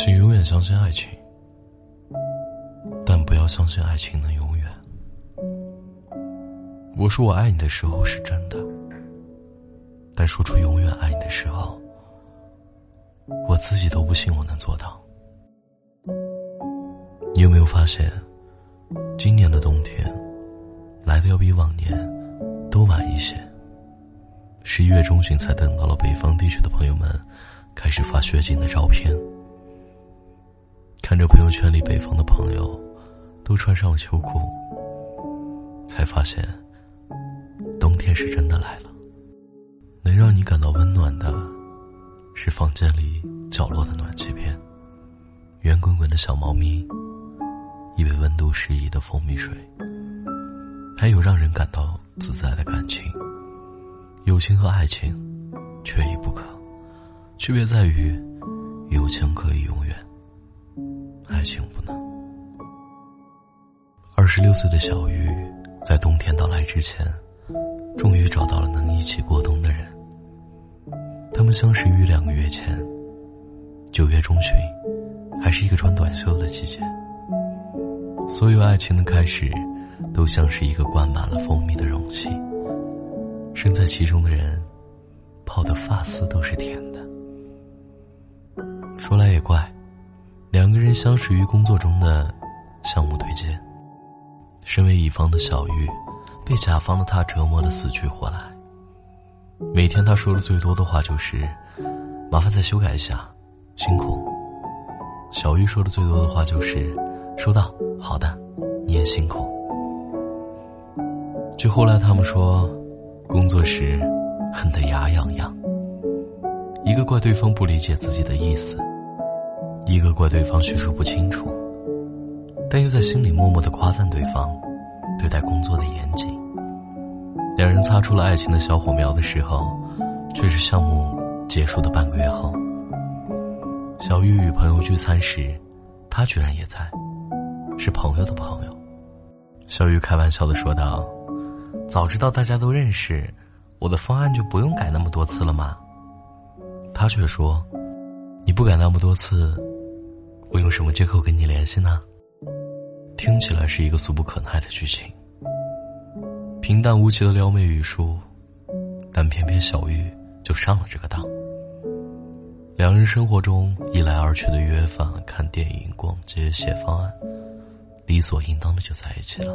请永远相信爱情，但不要相信爱情能永远。我说我爱你的时候是真的，但说出永远爱你的时候，我自己都不信我能做到。你有没有发现，今年的冬天来的要比往年都晚一些？十一月中旬才等到了北方地区的朋友们开始发雪景的照片。看着朋友圈里北方的朋友都穿上了秋裤，才发现冬天是真的来了。能让你感到温暖的，是房间里角落的暖气片，圆滚滚的小猫咪，一杯温度适宜的蜂蜜水，还有让人感到自在的感情。友情和爱情缺一不可，区别在于友情可以永远。爱情不能。二十六岁的小玉，在冬天到来之前，终于找到了能一起过冬的人。他们相识于两个月前，九月中旬，还是一个穿短袖的季节。所有爱情的开始，都像是一个灌满了蜂蜜的容器，身在其中的人，泡的发丝都是甜的。说来也怪。两人相识于工作中的项目对接。身为乙方的小玉，被甲方的他折磨的死去活来。每天他说的最多的话就是：“麻烦再修改一下，辛苦。”小玉说的最多的话就是：“收到，好的，你也辛苦。”据后来他们说，工作时恨得牙痒痒，一个怪对方不理解自己的意思。一个怪对方叙述不清楚，但又在心里默默的夸赞对方对待工作的严谨。两人擦出了爱情的小火苗的时候，却是项目结束的半个月后。小玉与朋友聚餐时，他居然也在，是朋友的朋友。小玉开玩笑的说道：“早知道大家都认识，我的方案就不用改那么多次了吗？”他却说：“你不改那么多次。”我用什么借口跟你联系呢？听起来是一个俗不可耐的剧情，平淡无奇的撩妹语术，但偏偏小玉就上了这个当。两人生活中一来二去的约饭、看电影、逛街、写方案，理所应当的就在一起了。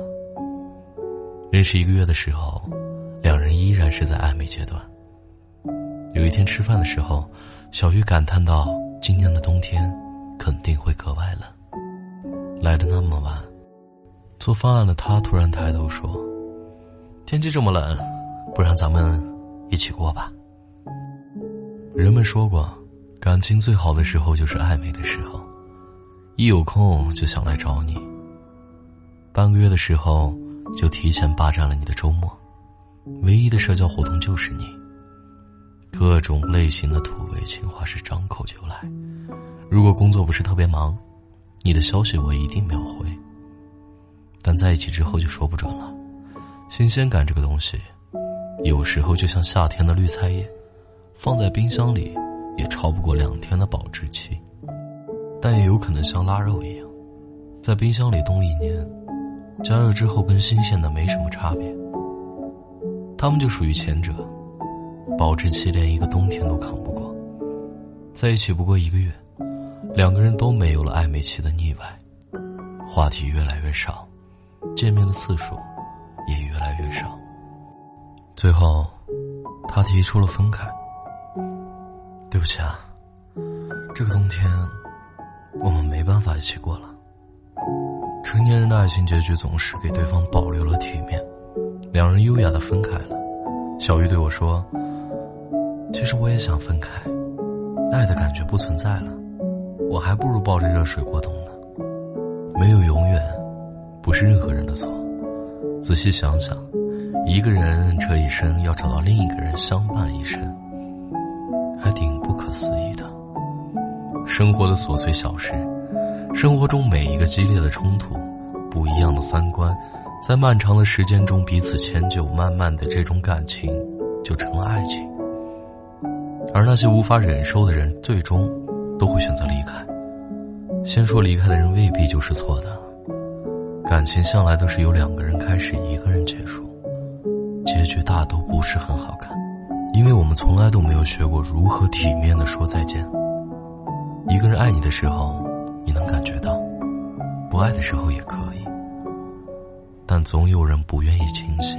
认识一个月的时候，两人依然是在暧昧阶段。有一天吃饭的时候，小玉感叹道：“今年的冬天。”肯定会格外冷。来的那么晚，做方案的他突然抬头说：“天气这么冷，不然咱们一起过吧。”人们说过，感情最好的时候就是暧昧的时候，一有空就想来找你。半个月的时候，就提前霸占了你的周末，唯一的社交活动就是你。各种类型的土味情话是张口就来。如果工作不是特别忙，你的消息我一定秒回。但在一起之后就说不准了。新鲜感这个东西，有时候就像夏天的绿菜叶，放在冰箱里也超不过两天的保质期。但也有可能像腊肉一样，在冰箱里冻一年，加热之后跟新鲜的没什么差别。他们就属于前者，保质期连一个冬天都扛不过。在一起不过一个月。两个人都没有了暧昧期的腻歪，话题越来越少，见面的次数也越来越少。最后，他提出了分开。对不起啊，这个冬天我们没办法一起过了。成年人的爱情结局总是给对方保留了体面，两人优雅的分开了。小玉对我说：“其实我也想分开，爱的感觉不存在了。”我还不如抱着热水过冬呢。没有永远，不是任何人的错。仔细想想，一个人这一生要找到另一个人相伴一生，还挺不可思议的。生活的琐碎小事，生活中每一个激烈的冲突，不一样的三观，在漫长的时间中彼此迁就，慢慢的这种感情就成了爱情。而那些无法忍受的人，最终。都会选择离开，先说离开的人未必就是错的，感情向来都是由两个人开始，一个人结束，结局大都不是很好看，因为我们从来都没有学过如何体面的说再见。一个人爱你的时候，你能感觉到；不爱的时候也可以，但总有人不愿意清醒，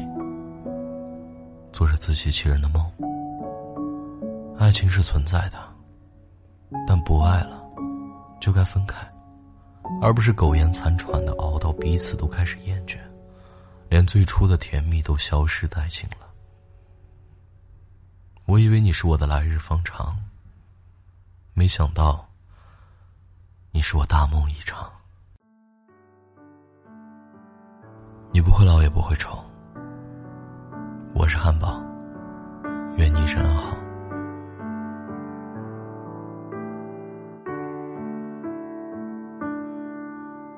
做着自欺欺人的梦。爱情是存在的，但不爱了。就该分开，而不是苟延残喘的熬到彼此都开始厌倦，连最初的甜蜜都消失殆尽了。我以为你是我的来日方长，没想到你是我大梦一场。你不会老也不会丑，我是汉堡，愿你一生安好。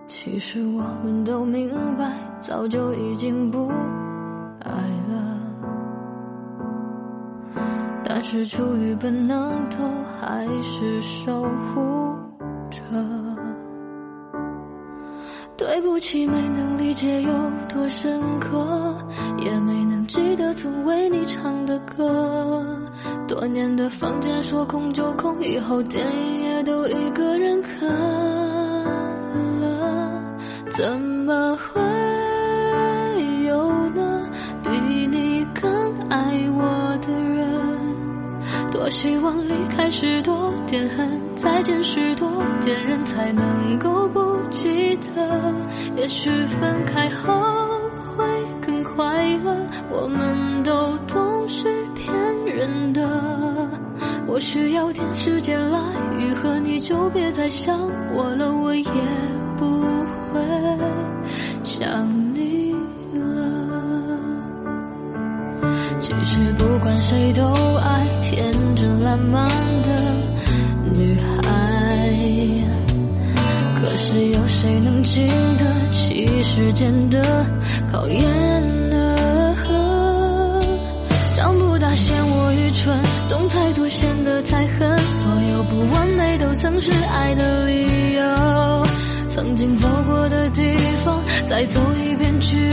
其实我们都明白，早就已经不爱了，但是出于本能，都还是守护着。对不起，没能理解有多深刻，也没能记得曾为你唱的歌。多年的房间说空就空，以后电影也都一个人看。怎么会有呢？比你更爱我的人？多希望离开时多点恨，再见时多点人，才能够不记得。也许分开后会更快乐。我们都懂是骗人的。我需要点时间来愈合，你就别再想我了，我也不。想你了。其实不管谁都爱天真烂漫的女孩，可是有谁能经得起时间的考验呢？长不大嫌我愚蠢，懂太多显得太狠，所有不完美都曾是爱的理由。曾经走过的地再走一遍，居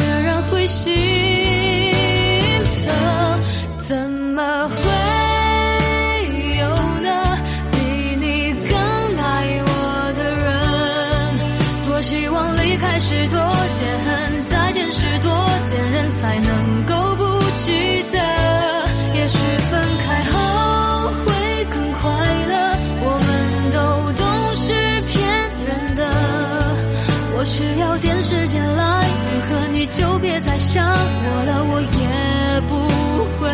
就别再想我了，我也不会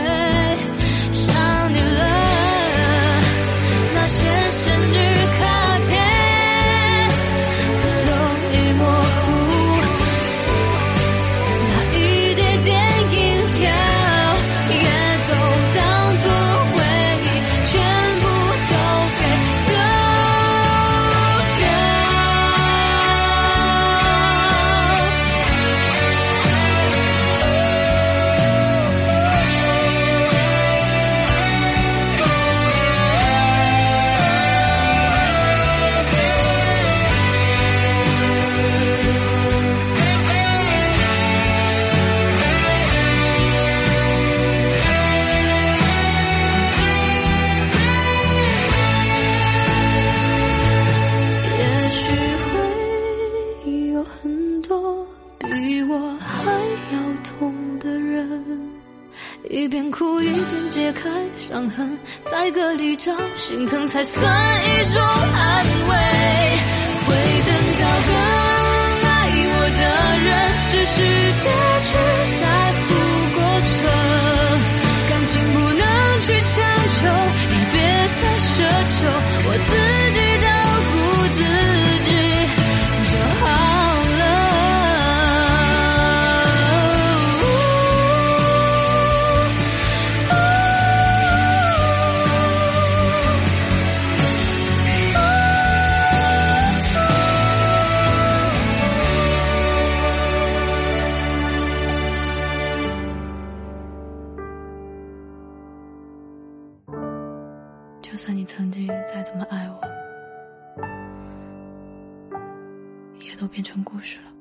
在歌里找心疼才算一种安慰。会等到更爱我的人，只是别去在乎过程，感情不能去强求，也别再奢求，算你曾经再怎么爱我也都变成故事了。